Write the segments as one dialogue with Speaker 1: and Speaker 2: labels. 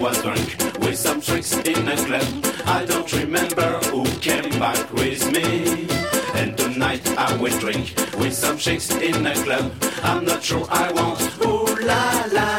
Speaker 1: was drunk with some tricks in a club. I don't remember who came back with me. And tonight I will drink with some chicks in a club. I'm not sure I want. Ooh la la.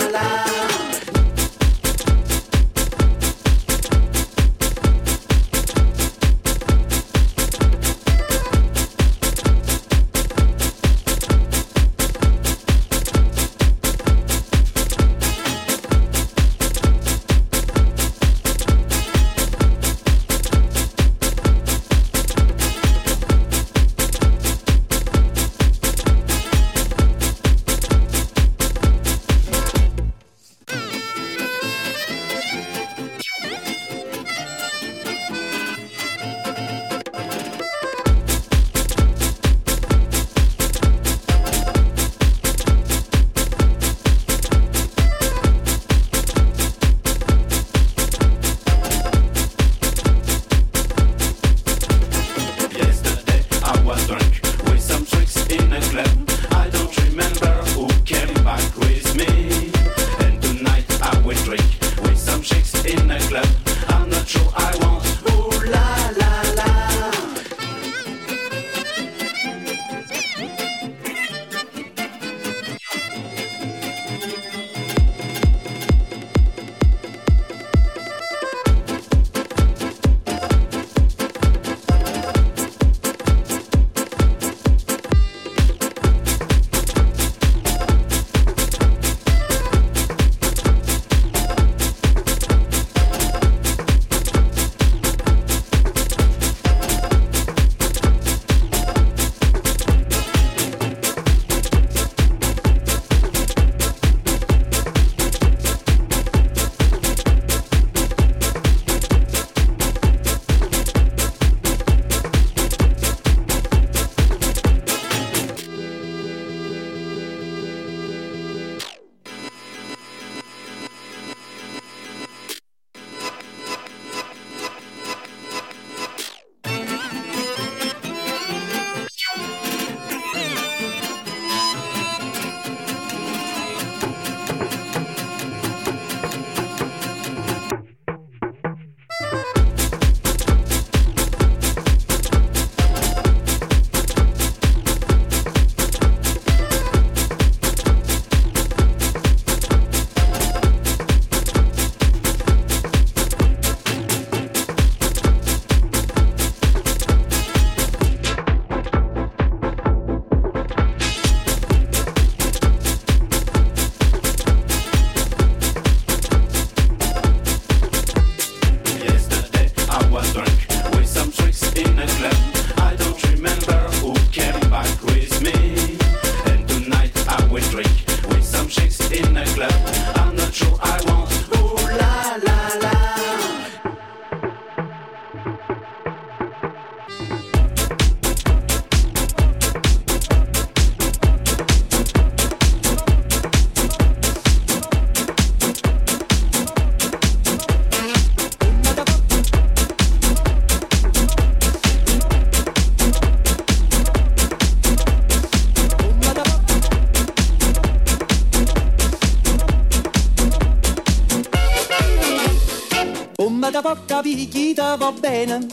Speaker 2: te può capire va bene.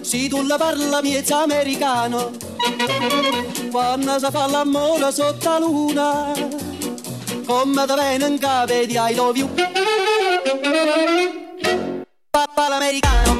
Speaker 2: Se tu la parla miezza americano, quando si fa l'amore sotto la luna, come te viene in capo di I. Papà l'americano.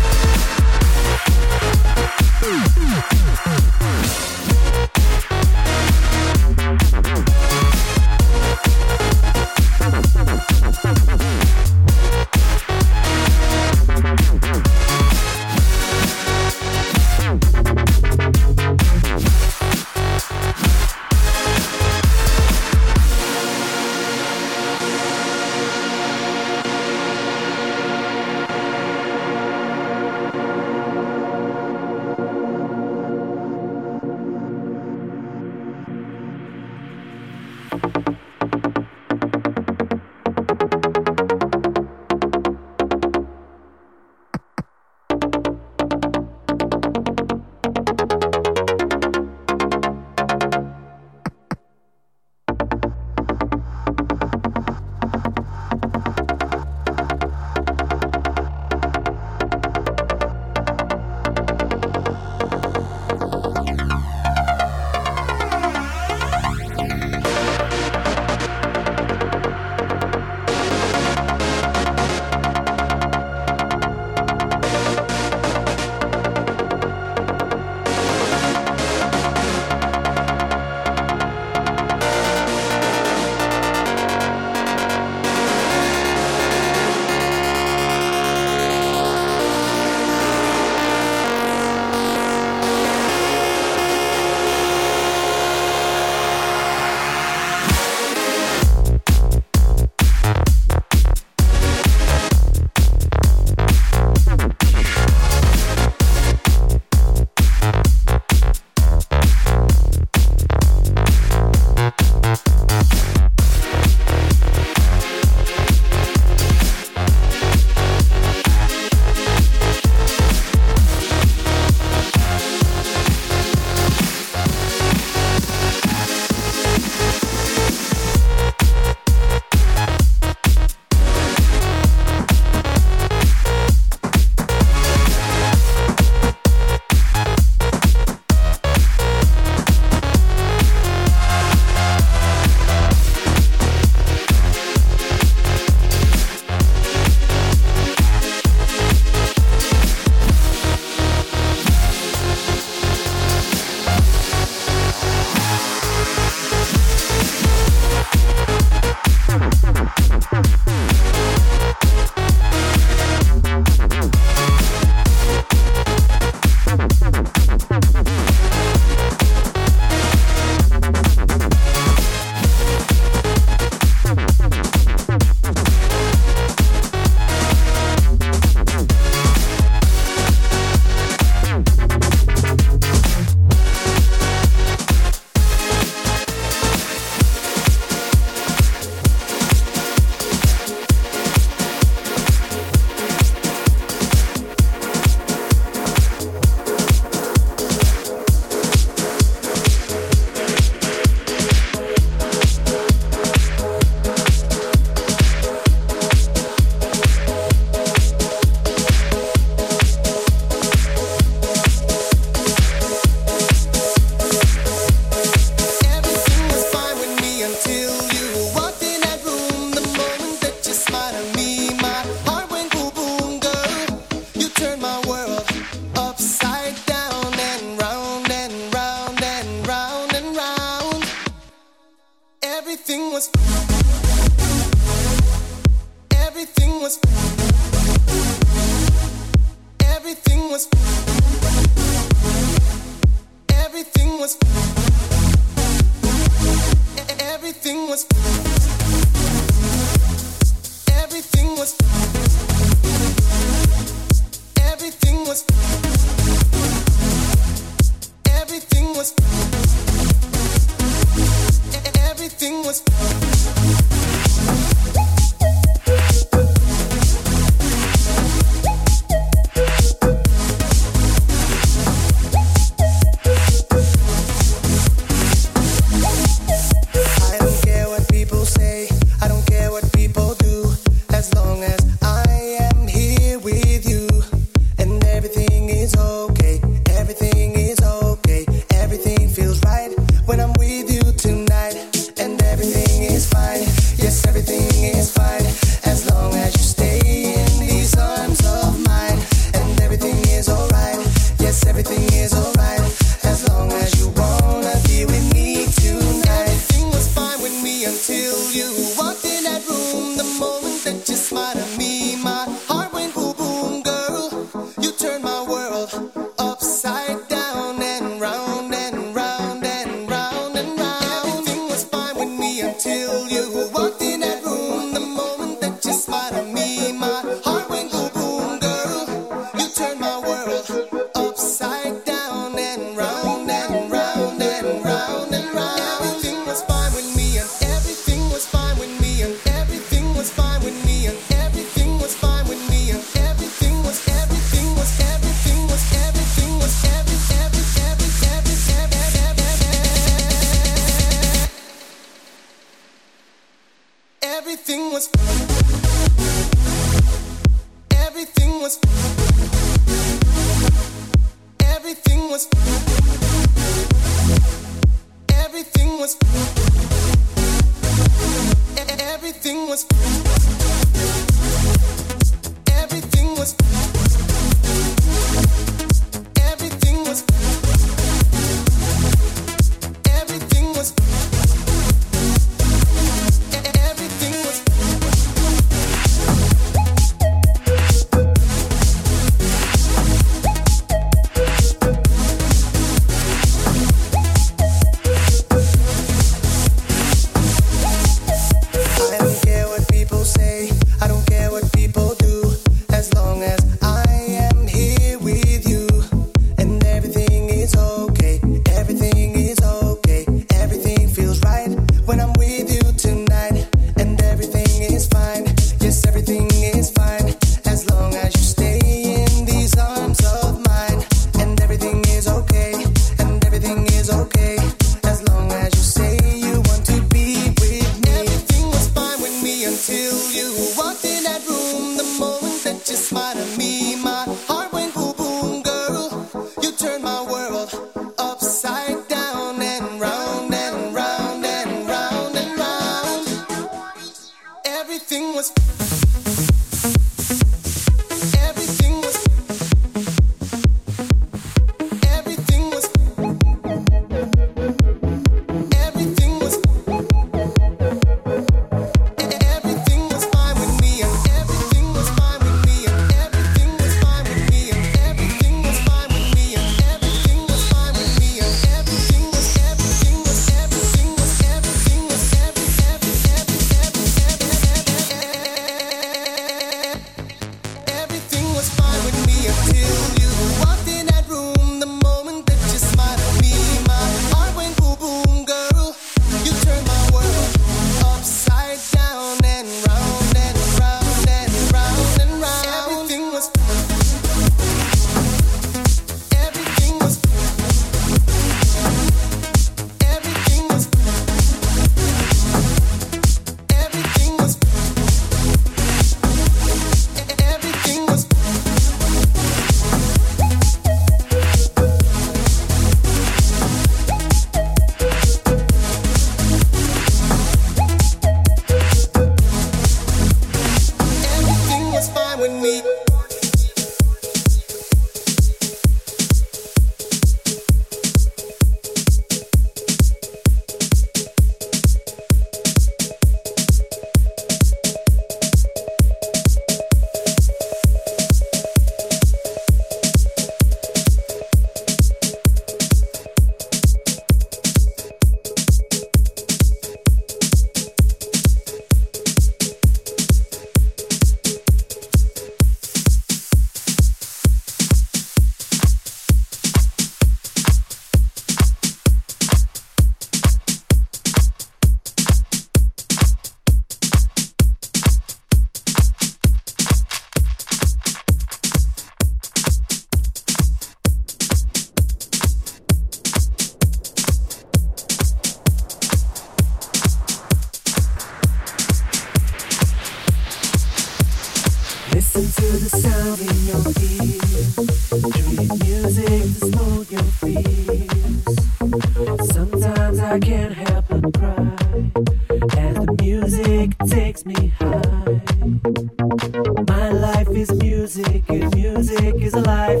Speaker 3: My life is music, and music is alive.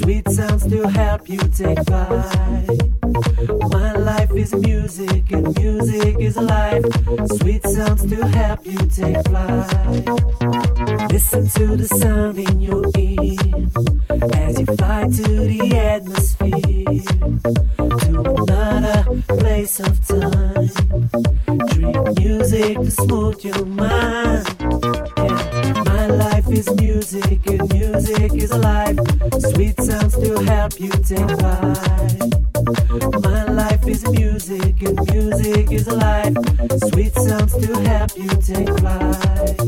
Speaker 3: Sweet sounds to help you take flight. My life is music, and music is alive. Sweet sounds to help you take flight. Listen to the sound in your ear as you fly to the atmosphere, to another place of time. Dream music to smooth your mind is music and music is alive. Sweet sounds to help you take flight. My life is music and music is alive. Sweet sounds to help you take flight.